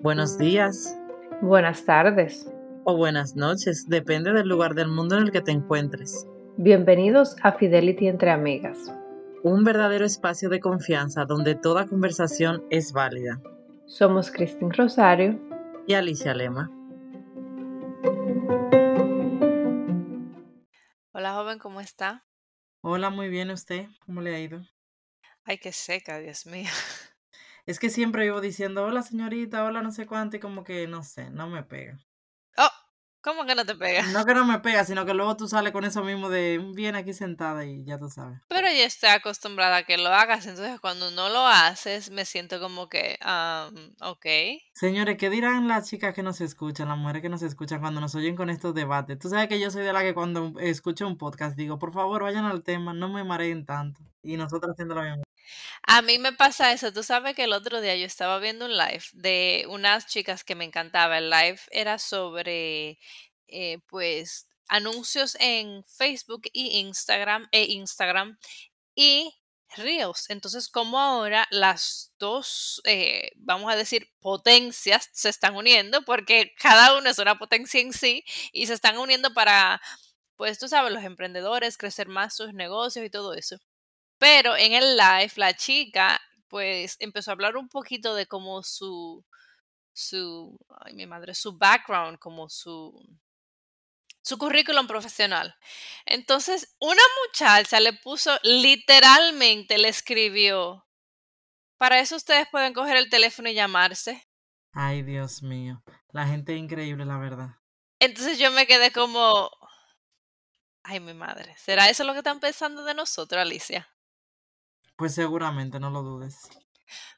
Buenos días Buenas tardes. o buenas noches, depende del lugar del mundo en el que te encuentres. Bienvenidos a Fidelity entre amigas. Un verdadero espacio de confianza donde toda conversación es válida. Somos Cristín Rosario. Y Alicia Lema. Hola joven, ¿cómo está? Hola, muy bien usted. ¿Cómo le ha ido? Ay, qué seca, Dios mío. Es que siempre vivo diciendo hola señorita, hola no sé cuánto y como que no sé, no me pega. Oh, ¿cómo que no te pega? No que no me pega, sino que luego tú sales con eso mismo de bien aquí sentada y ya tú sabes. Pero ya estoy acostumbrada a que lo hagas, entonces cuando no lo haces me siento como que, ah, ok. Señores, ¿qué dirán las chicas que nos escuchan, las mujeres que nos escuchan cuando nos oyen con estos debates? Tú sabes que yo soy de la que cuando escucho un podcast digo, por favor, vayan al tema, no me mareen tanto. Y nosotros haciendo lo mismo. A mí me pasa eso, tú sabes que el otro día yo estaba viendo un live de unas chicas que me encantaba. El live era sobre, eh, pues, anuncios en Facebook y Instagram e Instagram y Reels. Entonces, como ahora las dos, eh, vamos a decir, potencias se están uniendo, porque cada uno es una potencia en sí y se están uniendo para, pues, tú sabes, los emprendedores, crecer más sus negocios y todo eso. Pero en el live, la chica, pues, empezó a hablar un poquito de como su, su, ay, mi madre, su background, como su, su currículum profesional. Entonces, una muchacha le puso, literalmente le escribió, para eso ustedes pueden coger el teléfono y llamarse. Ay, Dios mío. La gente es increíble, la verdad. Entonces yo me quedé como, ay, mi madre, ¿será eso lo que están pensando de nosotros, Alicia? Pues seguramente, no lo dudes.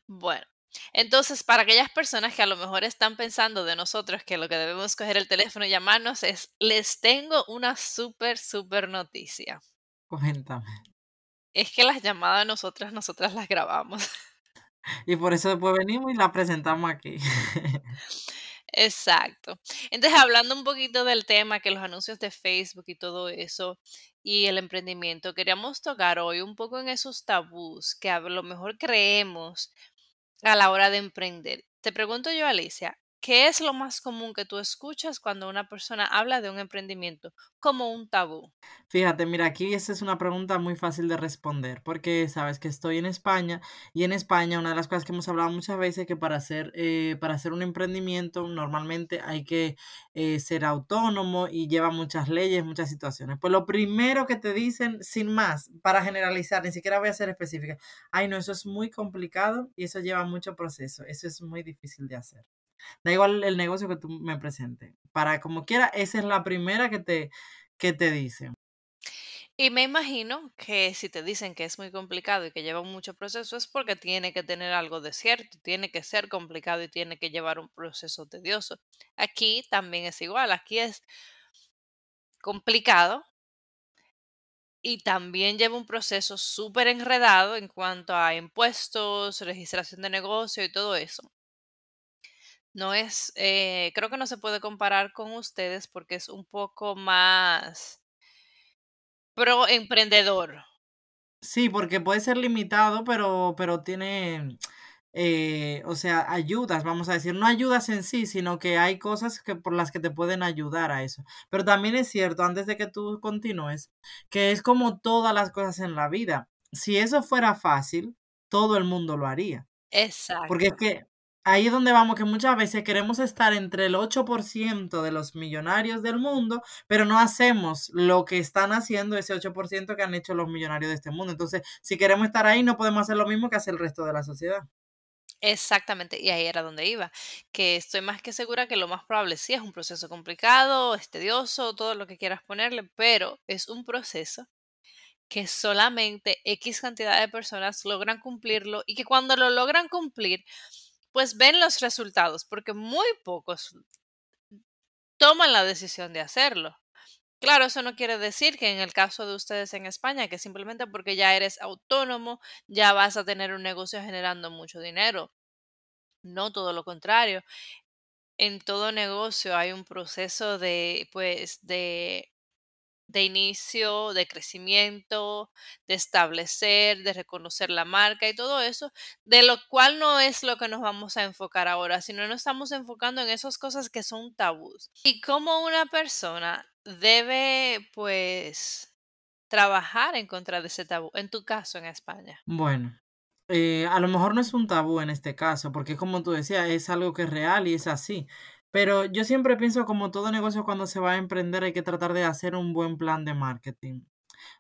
Bueno, entonces para aquellas personas que a lo mejor están pensando de nosotros que lo que debemos coger el teléfono y llamarnos es, les tengo una súper, súper noticia. Cuéntame. Es que las llamadas nosotras, nosotras las grabamos. Y por eso después venimos y la presentamos aquí. Exacto. Entonces, hablando un poquito del tema, que los anuncios de Facebook y todo eso, y el emprendimiento, queríamos tocar hoy un poco en esos tabús que a lo mejor creemos a la hora de emprender. Te pregunto yo, Alicia, ¿qué es lo más común que tú escuchas cuando una persona habla de un emprendimiento como un tabú? Fíjate, mira, aquí esa es una pregunta muy fácil de responder, porque sabes que estoy en España y en España una de las cosas que hemos hablado muchas veces es que para hacer, eh, para hacer un emprendimiento normalmente hay que eh, ser autónomo y lleva muchas leyes, muchas situaciones. Pues lo primero que te dicen, sin más, para generalizar, ni siquiera voy a ser específica, ay no, eso es muy complicado y eso lleva mucho proceso, eso es muy difícil de hacer. Da igual el negocio que tú me presentes. Para como quiera, esa es la primera que te, que te dicen. Y me imagino que si te dicen que es muy complicado y que lleva mucho proceso es porque tiene que tener algo de cierto, tiene que ser complicado y tiene que llevar un proceso tedioso. Aquí también es igual, aquí es complicado y también lleva un proceso súper enredado en cuanto a impuestos, registración de negocio y todo eso. No es, eh, creo que no se puede comparar con ustedes porque es un poco más pro emprendedor. Sí, porque puede ser limitado, pero, pero tiene, eh, o sea, ayudas, vamos a decir, no ayudas en sí, sino que hay cosas que por las que te pueden ayudar a eso. Pero también es cierto, antes de que tú continúes, que es como todas las cosas en la vida. Si eso fuera fácil, todo el mundo lo haría. Porque es Exacto. que ahí es donde vamos, que muchas veces queremos estar entre el 8% de los millonarios del mundo, pero no hacemos lo que están haciendo ese 8% que han hecho los millonarios de este mundo. Entonces, si queremos estar ahí, no podemos hacer lo mismo que hace el resto de la sociedad. Exactamente, y ahí era donde iba, que estoy más que segura que lo más probable sí es un proceso complicado, es tedioso, todo lo que quieras ponerle, pero es un proceso que solamente X cantidad de personas logran cumplirlo y que cuando lo logran cumplir, pues ven los resultados, porque muy pocos toman la decisión de hacerlo. Claro, eso no quiere decir que en el caso de ustedes en España, que simplemente porque ya eres autónomo, ya vas a tener un negocio generando mucho dinero. No, todo lo contrario. En todo negocio hay un proceso de, pues, de de inicio, de crecimiento, de establecer, de reconocer la marca y todo eso, de lo cual no es lo que nos vamos a enfocar ahora, sino nos estamos enfocando en esas cosas que son tabús. Y cómo una persona debe, pues, trabajar en contra de ese tabú, en tu caso en España. Bueno, eh, a lo mejor no es un tabú en este caso, porque como tú decías, es algo que es real y es así. Pero yo siempre pienso como todo negocio cuando se va a emprender hay que tratar de hacer un buen plan de marketing.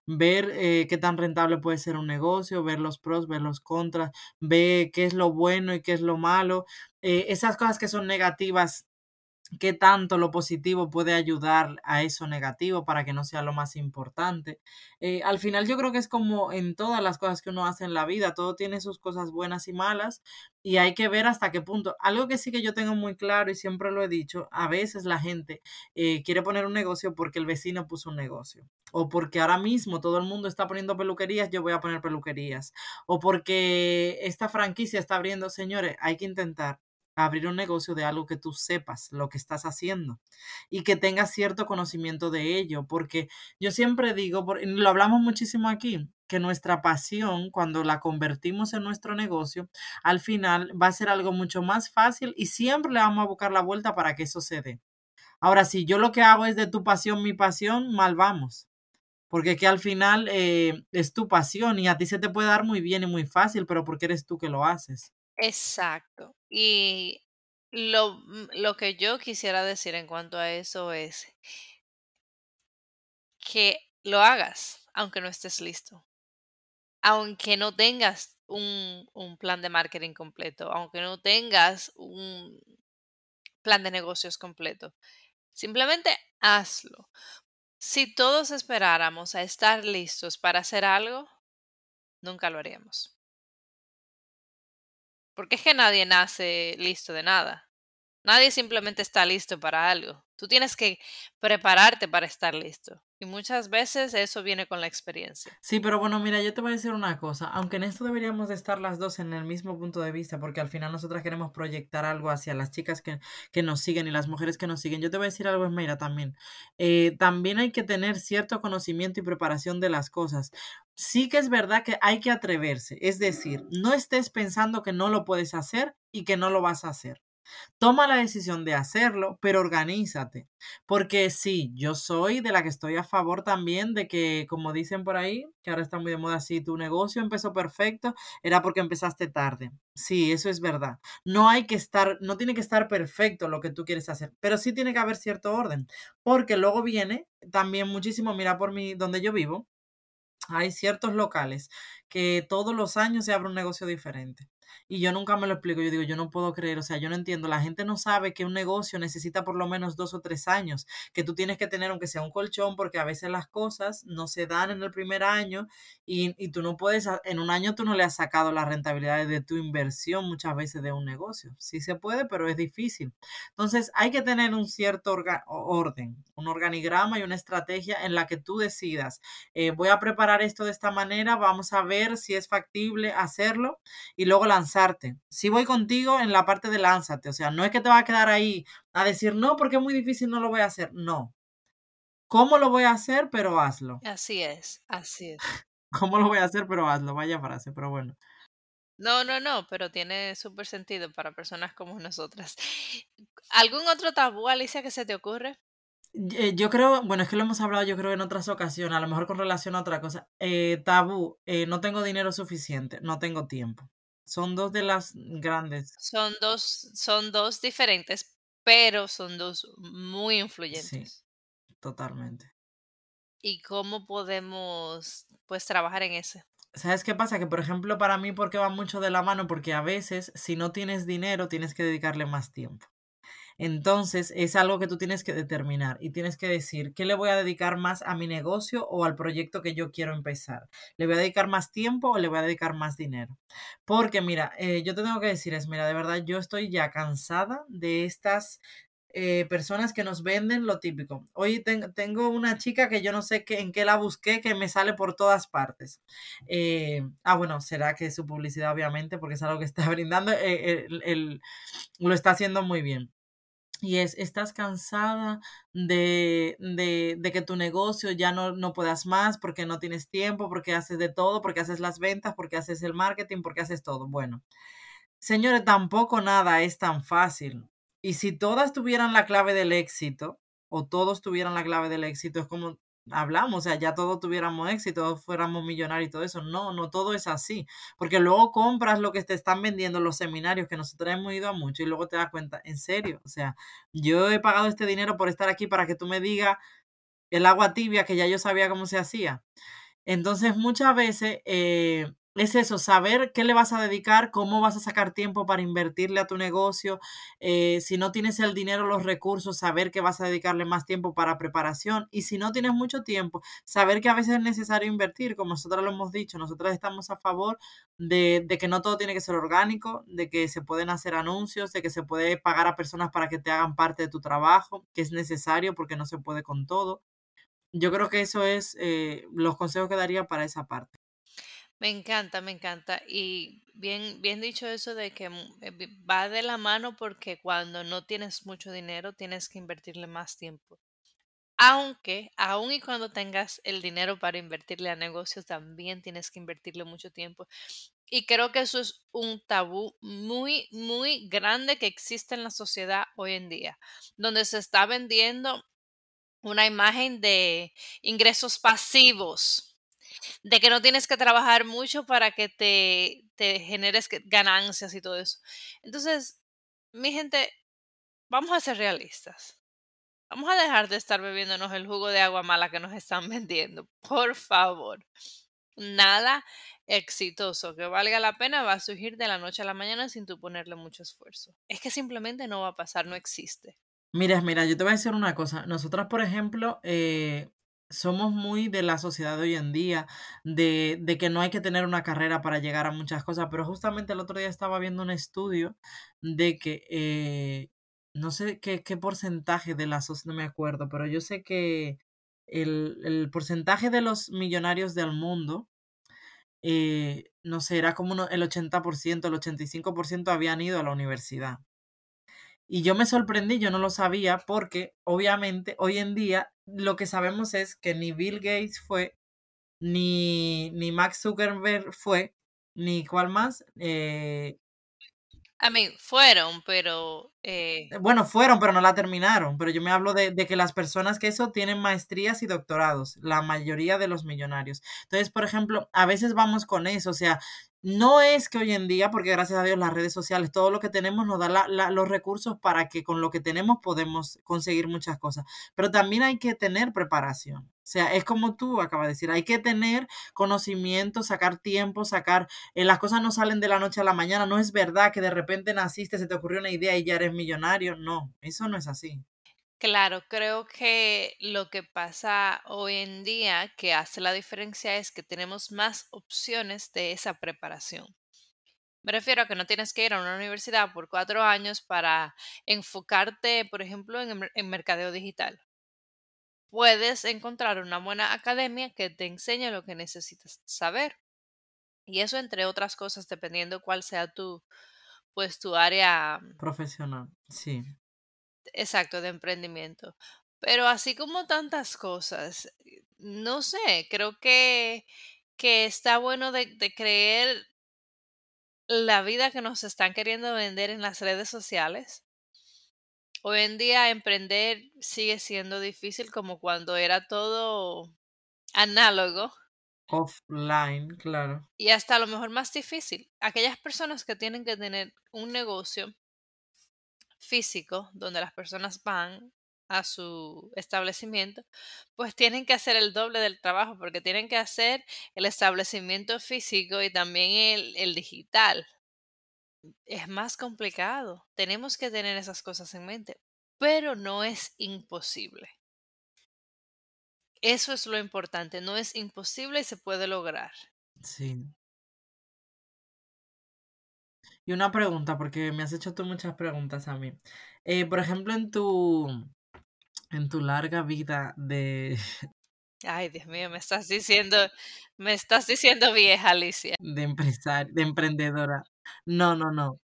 Ver eh, qué tan rentable puede ser un negocio, ver los pros, ver los contras, ver qué es lo bueno y qué es lo malo. Eh, esas cosas que son negativas qué tanto lo positivo puede ayudar a eso negativo para que no sea lo más importante. Eh, al final yo creo que es como en todas las cosas que uno hace en la vida, todo tiene sus cosas buenas y malas y hay que ver hasta qué punto. Algo que sí que yo tengo muy claro y siempre lo he dicho, a veces la gente eh, quiere poner un negocio porque el vecino puso un negocio o porque ahora mismo todo el mundo está poniendo peluquerías, yo voy a poner peluquerías o porque esta franquicia está abriendo, señores, hay que intentar abrir un negocio de algo que tú sepas lo que estás haciendo y que tengas cierto conocimiento de ello, porque yo siempre digo, lo hablamos muchísimo aquí, que nuestra pasión, cuando la convertimos en nuestro negocio, al final va a ser algo mucho más fácil y siempre le vamos a buscar la vuelta para que eso se dé. Ahora, si yo lo que hago es de tu pasión mi pasión, mal vamos. Porque que al final eh, es tu pasión y a ti se te puede dar muy bien y muy fácil, pero porque eres tú que lo haces. Exacto. Y lo, mm, lo que yo quisiera decir en cuanto a eso es que lo hagas, aunque no estés listo, aunque no tengas un, un plan de marketing completo, aunque no tengas un plan de negocios completo. Simplemente hazlo. Si todos esperáramos a estar listos para hacer algo, nunca lo haríamos. Porque es que nadie nace listo de nada. Nadie simplemente está listo para algo. Tú tienes que prepararte para estar listo. Y muchas veces eso viene con la experiencia. Sí, pero bueno, mira, yo te voy a decir una cosa. Aunque en esto deberíamos de estar las dos en el mismo punto de vista, porque al final nosotras queremos proyectar algo hacia las chicas que, nos siguen y las mujeres que nos siguen. Yo te voy a decir algo, Esmeira, también. Eh, también hay que tener cierto conocimiento y preparación de las cosas. Sí que es verdad que hay que atreverse. Es decir, no estés pensando que no lo puedes hacer y que no lo vas a hacer. Toma la decisión de hacerlo, pero organízate. Porque sí, yo soy de la que estoy a favor también de que, como dicen por ahí, que ahora está muy de moda, si tu negocio empezó perfecto, era porque empezaste tarde. Sí, eso es verdad. No hay que estar, no tiene que estar perfecto lo que tú quieres hacer, pero sí tiene que haber cierto orden. Porque luego viene también muchísimo, mira por mí, donde yo vivo, hay ciertos locales que todos los años se abre un negocio diferente. Y yo nunca me lo explico. Yo digo, yo no puedo creer, o sea, yo no entiendo. La gente no sabe que un negocio necesita por lo menos dos o tres años, que tú tienes que tener, aunque sea un colchón, porque a veces las cosas no se dan en el primer año y, y tú no puedes, en un año tú no le has sacado la rentabilidad de tu inversión muchas veces de un negocio. Sí se puede, pero es difícil. Entonces, hay que tener un cierto orden, un organigrama y una estrategia en la que tú decidas, eh, voy a preparar esto de esta manera, vamos a ver si es factible hacerlo y luego lanzar si voy contigo en la parte de lánzate, o sea, no es que te va a quedar ahí a decir, no, porque es muy difícil, no lo voy a hacer. No. ¿Cómo lo voy a hacer? Pero hazlo. Así es, así es. ¿Cómo lo voy a hacer? Pero hazlo. Vaya frase, pero bueno. No, no, no, pero tiene súper sentido para personas como nosotras. ¿Algún otro tabú, Alicia, que se te ocurre? Yo creo, bueno, es que lo hemos hablado yo creo en otras ocasiones, a lo mejor con relación a otra cosa. Eh, tabú, eh, no tengo dinero suficiente, no tengo tiempo. Son dos de las grandes. Son dos, son dos diferentes, pero son dos muy Sí, influyentes. totalmente. ¿Y cómo podemos, pues, trabajar en ese? ¿Sabes qué pasa? Que, por ejemplo, para mí, porque va mucho de la mano, porque a veces, si no tienes dinero, tienes que dedicarle más tiempo. Entonces, es algo que tú tienes que determinar y tienes que decir, ¿qué le voy a dedicar más a mi negocio o al proyecto que yo quiero empezar? ¿Le voy a dedicar más tiempo o le voy a dedicar más dinero? Porque, mira, eh, yo te tengo que decir, es, mira, de verdad, yo estoy ya cansada de estas eh, personas que nos venden lo típico. Hoy tengo una chica que yo no sé en qué la busqué, que me sale por todas partes. Eh, ah, bueno, será que su publicidad, obviamente, porque es algo que está brindando, lo está haciendo muy bien y es, estás cansada de, de, de que tu negocio ya no, no puedas más porque no tienes tiempo, porque haces de todo, porque haces las ventas, porque haces el marketing, porque haces todo. Bueno, señores, tampoco nada es tan fácil. Y si todas tuvieran la clave del éxito, o todos tuvieran la clave del éxito, es como hablamos, o sea, ya todos tuviéramos éxito, fuéramos millonarios y todo eso. No, no todo es así, porque luego compras lo que te están vendiendo los seminarios que nosotros hemos ido a mucho y luego te das cuenta, en serio, o sea, yo he pagado este dinero por estar aquí para que tú me digas el agua tibia que ya yo sabía cómo se hacía. Entonces, muchas veces eh, es eso, saber qué le vas a dedicar, cómo vas a sacar tiempo para invertirle a tu negocio, eh, si no tienes el dinero, los recursos, saber que vas a dedicarle más tiempo para preparación y si no tienes mucho tiempo, saber que a veces es necesario invertir, como nosotros lo hemos dicho, nosotros estamos a favor de, que no todo tiene que ser orgánico, de que se pueden hacer anuncios, de que se puede pagar a personas para que te hagan parte de tu trabajo, que es necesario porque no se puede con todo. Yo creo que eso es eh, los consejos que daría para esa parte. Me encanta, me encanta. Y bien, bien dicho eso de que mm, eh, va de la mano porque cuando no tienes mucho dinero tienes que invertirle más tiempo. Aunque, aun y cuando tengas el dinero para invertirle a negocios, también tienes que invertirle mucho tiempo. Y creo que eso es un tabú muy, muy grande que existe en la sociedad hoy en día, donde se está vendiendo una imagen de ingresos pasivos de que no tienes que trabajar mucho para que te, te generes ganancias y todo eso. Entonces, mi gente, vamos a ser realistas. Vamos a dejar de estar bebiéndonos el jugo de agua mala que nos están vendiendo. Por favor. Nada exitoso que valga la pena va a surgir de la noche a la mañana sin tú ponerle mucho esfuerzo. Es que simplemente no va a pasar, no existe. Mira, mira, yo te voy a decir una cosa. Nosotras, por ejemplo, eh, somos muy de la sociedad de hoy en día, de, de que no hay que tener una carrera para llegar a muchas cosas, pero justamente el otro día estaba viendo un estudio de que, eh, no sé qué, qué porcentaje de la sociedad, no me acuerdo, pero yo sé que el, el porcentaje de los millonarios del mundo, eh, no sé, era como uno- el 80%, el 85% habían ido a la universidad. Y yo me sorprendí, yo no lo sabía porque obviamente hoy en día lo que sabemos es que ni Bill Gates fue, ni, ni Max Zuckerberg fue, ni cuál más. eh, I mean, fueron, pero eh, bueno, fueron, pero no la terminaron. Pero yo me hablo de, que las personas que eso tienen maestrías y doctorados, la mayoría de los millonarios. Entonces, por ejemplo, a veces vamos con eso, o sea, no es que hoy en día, porque gracias a Dios las redes sociales, todo lo que tenemos nos da los recursos para que con lo que tenemos podemos conseguir muchas cosas. Pero también hay que tener preparación. Sea, es como tú acabas de decir, hay que tener conocimiento, sacar tiempo, sacar, eh, las cosas no salen de la noche a la mañana, no es verdad que de repente naciste, se te ocurrió una idea y ya eres millonario, no, eso no es así. Claro, creo que lo que pasa hoy en día que hace la diferencia es que tenemos más opciones de esa preparación. Me refiero a que no tienes que ir a una universidad por cuatro años para enfocarte, por ejemplo, en, en mercadeo digital. Puedes encontrar una buena academia que te enseñe lo que necesitas saber. Y eso entre otras cosas, dependiendo cuál sea tu, pues tu área Profesional, sí, Exacto, de emprendimiento. Pero así como tantas cosas, eh, no sé, creo que, que está bueno de, de creer la vida que nos están queriendo vender en las redes sociales. Hoy en día emprender sigue siendo difícil como cuando era todo análogo offline, claro, y hasta a lo mejor más difícil. Aquellas personas que tienen que tener un negocio físico donde las personas van a su establecimiento, pues tienen que hacer el doble del trabajo porque tienen que hacer el establecimiento físico y también el, el digital. Es más complicado. Tenemos que tener esas cosas en mente, pero no es imposible. Eso es lo importante, no es imposible y se puede lograr. sí. Y una pregunta, porque me has hecho tú muchas preguntas a mí. Eh, por ejemplo, en tu, en tu larga vida de, Ay, Dios mío, me estás diciendo, me estás diciendo vieja, Alicia. de empresaria, de emprendedora. No, no, no.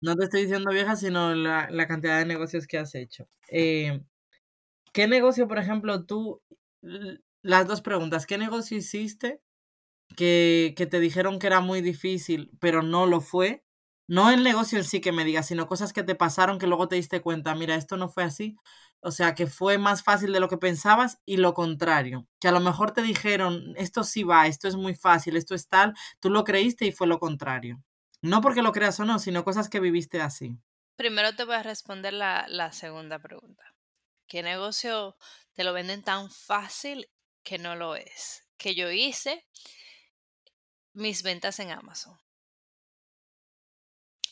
No te estoy diciendo vieja, sino la, la cantidad de negocios que has hecho. Eh, ¿Qué negocio, por ejemplo, tú, las dos preguntas, ¿qué negocio hiciste que, que te dijeron que era muy difícil, pero no lo fue? No el negocio en sí que me digas, sino cosas que te pasaron que luego te diste cuenta, mira, esto no fue así. O sea, que fue más fácil de lo que pensabas y lo contrario, que a lo mejor te dijeron, esto sí va, esto es muy fácil, esto es tal, tú lo creíste y fue lo contrario. No porque lo creas o no, sino cosas que viviste así. Primero te voy a responder la, segunda pregunta. ¿Qué negocio te lo venden tan fácil que no lo es? Que yo hice mis ventas en Amazon.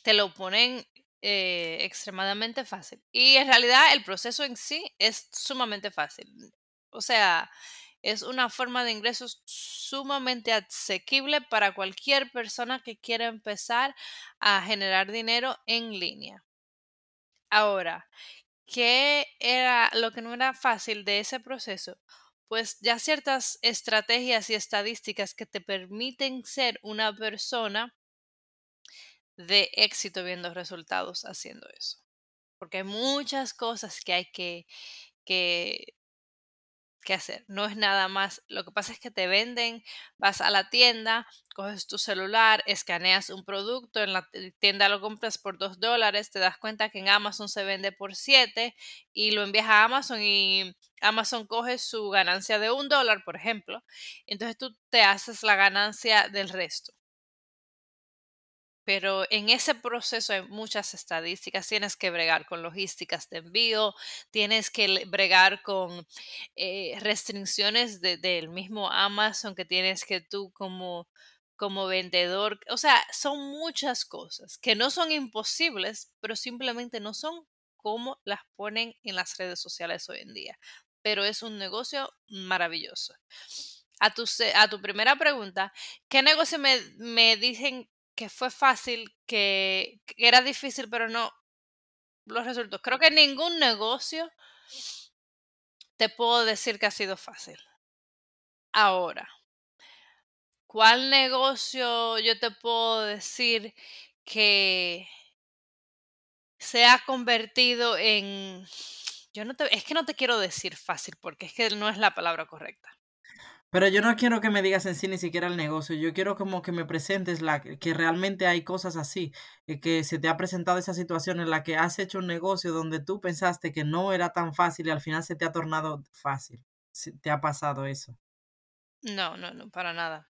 Te lo ponen eh, extremadamente fácil. Y en realidad el proceso en sí es sumamente fácil. O sea, es una forma de ingresos sumamente asequible para cualquier persona que quiera empezar a generar dinero en línea. Ahora, ¿qué era lo que no era fácil de ese proceso? Pues ya ciertas estrategias y estadísticas que te permiten ser una persona de éxito viendo resultados haciendo eso. Porque hay muchas cosas que hay que, que, que hacer. No es nada más. Lo que pasa es que te venden, vas a la tienda, coges tu celular, escaneas un producto, en la tienda lo compras por dos dólares, te das cuenta que en Amazon se vende por siete y lo envías a Amazon y Amazon coge su ganancia de un dólar, por ejemplo. Entonces tú te haces la ganancia del resto pero en ese proceso hay muchas estadísticas. Tienes que bregar con logísticas de envío, tienes que bregar con eh, restricciones del mismo Amazon que tienes que tú como, como vendedor. O sea, son muchas cosas que no son imposibles, pero simplemente no son como las ponen en las redes sociales hoy en día. Pero es un negocio maravilloso. A tu, a tu primera pregunta, ¿qué negocio me, me dicen que fue fácil, que, era difícil, pero no los resultados. Creo que ningún negocio te puedo decir que ha sido fácil. Ahora, ¿cuál negocio yo te puedo decir que se ha convertido en... Yo no te, es que no te quiero decir fácil porque es que no es la palabra correcta. Pero yo no quiero que me digas en sí ni siquiera el negocio, yo quiero como que me presentes la que realmente hay cosas así, eh, que se te ha presentado esa situación en la que has hecho un negocio donde tú pensaste que no era tan fácil y al final se te ha tornado fácil. ¿Te ha pasado eso? No, no, no, para nada.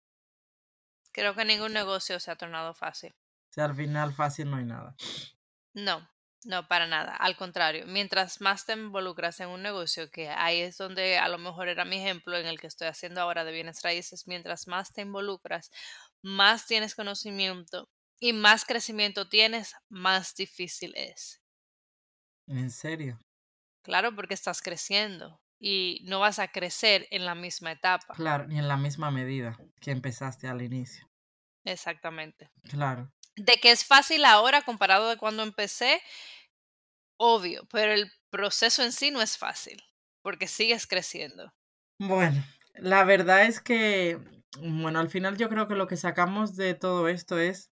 Creo que ningún negocio se ha tornado fácil. O sea, al final fácil no hay nada. No, no, para nada. Al contrario, mientras más te involucras en un negocio, que ahí es donde a lo mejor era mi ejemplo en el que estoy haciendo ahora de bienes raíces, mientras más te involucras, más tienes conocimiento y más crecimiento tienes, más difícil es. ¿En serio? Claro, porque estás creciendo y no vas a crecer en la misma etapa. Claro, ni en la misma medida que empezaste al inicio. Exactamente. Claro. De que es fácil ahora comparado de cuando empecé, obvio, pero el proceso en sí no es fácil, porque sigues creciendo. Bueno, la verdad es que, bueno, al final yo creo que lo que sacamos de todo esto es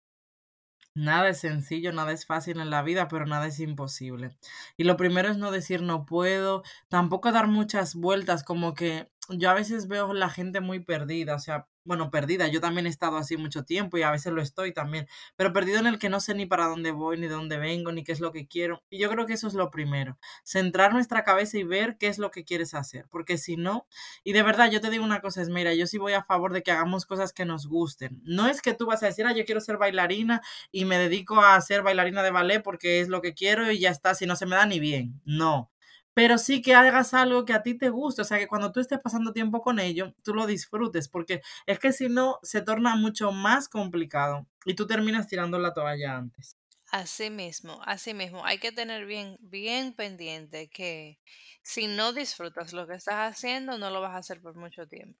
Nada es sencillo, nada es fácil en la vida, pero nada es imposible. Y lo primero es no decir no puedo, tampoco dar muchas vueltas, como que yo a veces veo la gente muy perdida, o sea, bueno, perdida, yo también he estado así mucho tiempo y a veces lo estoy también, pero perdido en el que no sé ni para dónde voy, ni de dónde vengo, ni qué es lo que quiero. Y yo creo que eso es lo primero, centrar nuestra cabeza y ver qué es lo que quieres hacer, porque si no, y de verdad yo te digo una cosa, es, mira, yo sí voy a favor de que hagamos cosas que nos gusten. No es que tú vas a decir, ah, yo quiero ser bailarina y me dedico a ser bailarina de ballet porque es lo que quiero y ya está, si no se me da ni bien. No pero sí que hagas algo que a ti te guste, o sea, que cuando tú estés pasando tiempo con ello, tú lo disfrutes, porque es que si no, se torna mucho más complicado y tú terminas tirando la toalla antes. Así mismo, así mismo, hay que tener bien, bien pendiente que si no disfrutas lo que estás haciendo, no lo vas a hacer por mucho tiempo.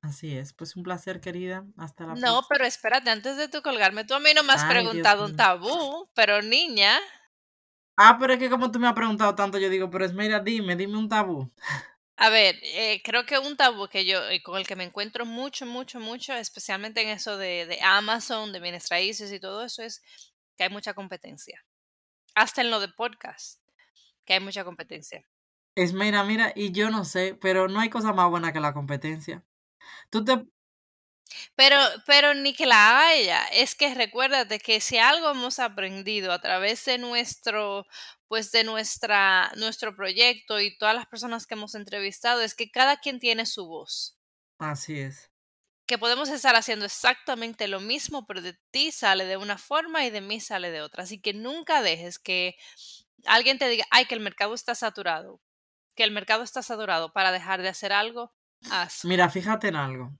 Así es, pues un placer, querida. Hasta la próxima. No, pero espérate, antes de tú colgarme, tú a mí no me has preguntado un tabú, pero niña. Ah, pero es que como tú me has preguntado tanto, yo digo, pero es mira, dime, dime un tabú. A ver, eh, creo que un tabú que yo, eh, con el que me encuentro mucho, mucho, mucho, especialmente en eso de, de Amazon, de bienes raíces y todo eso, es que hay mucha competencia. Hasta en lo de podcast, que hay mucha competencia. Es mira, mira, y yo no sé, pero no hay cosa más buena que la competencia. Tú te... Pero, pero ni que la haya. Es que recuérdate que si algo hemos aprendido a través de nuestro, pues de nuestra, nuestro proyecto y todas las personas que hemos entrevistado, es que cada quien tiene su voz. Así es. Que podemos estar haciendo exactamente lo mismo, pero de ti sale de una forma y de mí sale de otra. Así que nunca dejes que alguien te diga, ay, que el mercado está saturado que el mercado está saturado para dejar de hacer algo, haz. Mira, fíjate en algo.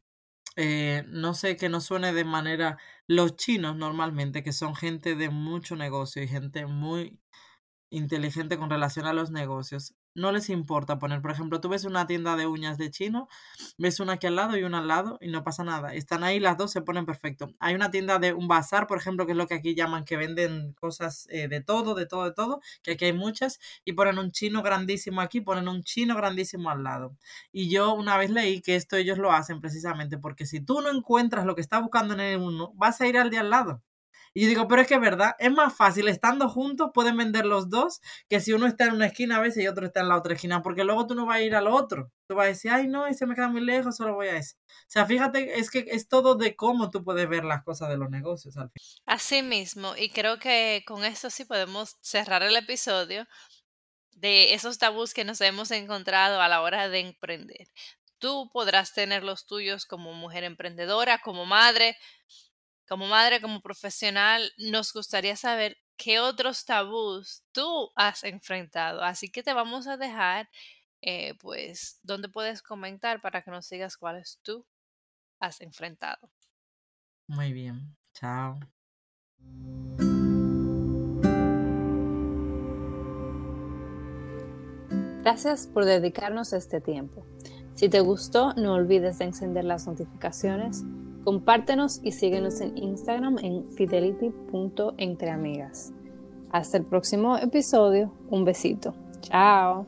Eh, no sé que no suene de manera. Los chinos normalmente, que son gente de mucho negocio y gente muy inteligente con relación a los negocios, no les importa poner, por ejemplo, tú ves una tienda de uñas de chino, ves una aquí al lado y una al lado y no pasa nada. Están ahí las dos, se ponen perfecto. Hay una tienda de un bazar, por ejemplo, que es lo que aquí llaman que venden cosas eh, de todo, de todo, de todo, que aquí hay muchas, y ponen un chino grandísimo aquí, ponen un chino grandísimo al lado. Y yo una vez leí que esto ellos lo hacen precisamente porque si tú no encuentras lo que estás buscando en el uno, vas a ir al de al lado. Y yo digo, pero es que es verdad, es más fácil estando juntos, pueden vender los dos, que si uno está en una esquina a veces y otro está en la otra esquina, porque luego tú no vas a ir al otro. Tú vas a decir, ay, no, ese me queda muy lejos, solo voy a ese. O sea, fíjate, es que es todo de cómo tú puedes ver las cosas de los negocios al fin. Así mismo, y creo que con esto sí podemos cerrar el episodio de esos tabús que nos hemos encontrado a la hora de emprender. Tú podrás tener los tuyos como mujer emprendedora, como madre, como madre, como profesional, nos gustaría saber qué otros tabús tú has enfrentado. Así que te vamos a dejar, eh, pues, donde puedes comentar para que nos sigas cuáles tú has enfrentado. Muy bien, chao. Gracias por dedicarnos este tiempo. Si te gustó, no olvides de encender las notificaciones Compártenos y síguenos en Instagram en fidelity.entreamigas. Hasta el próximo episodio. Un besito. Chao.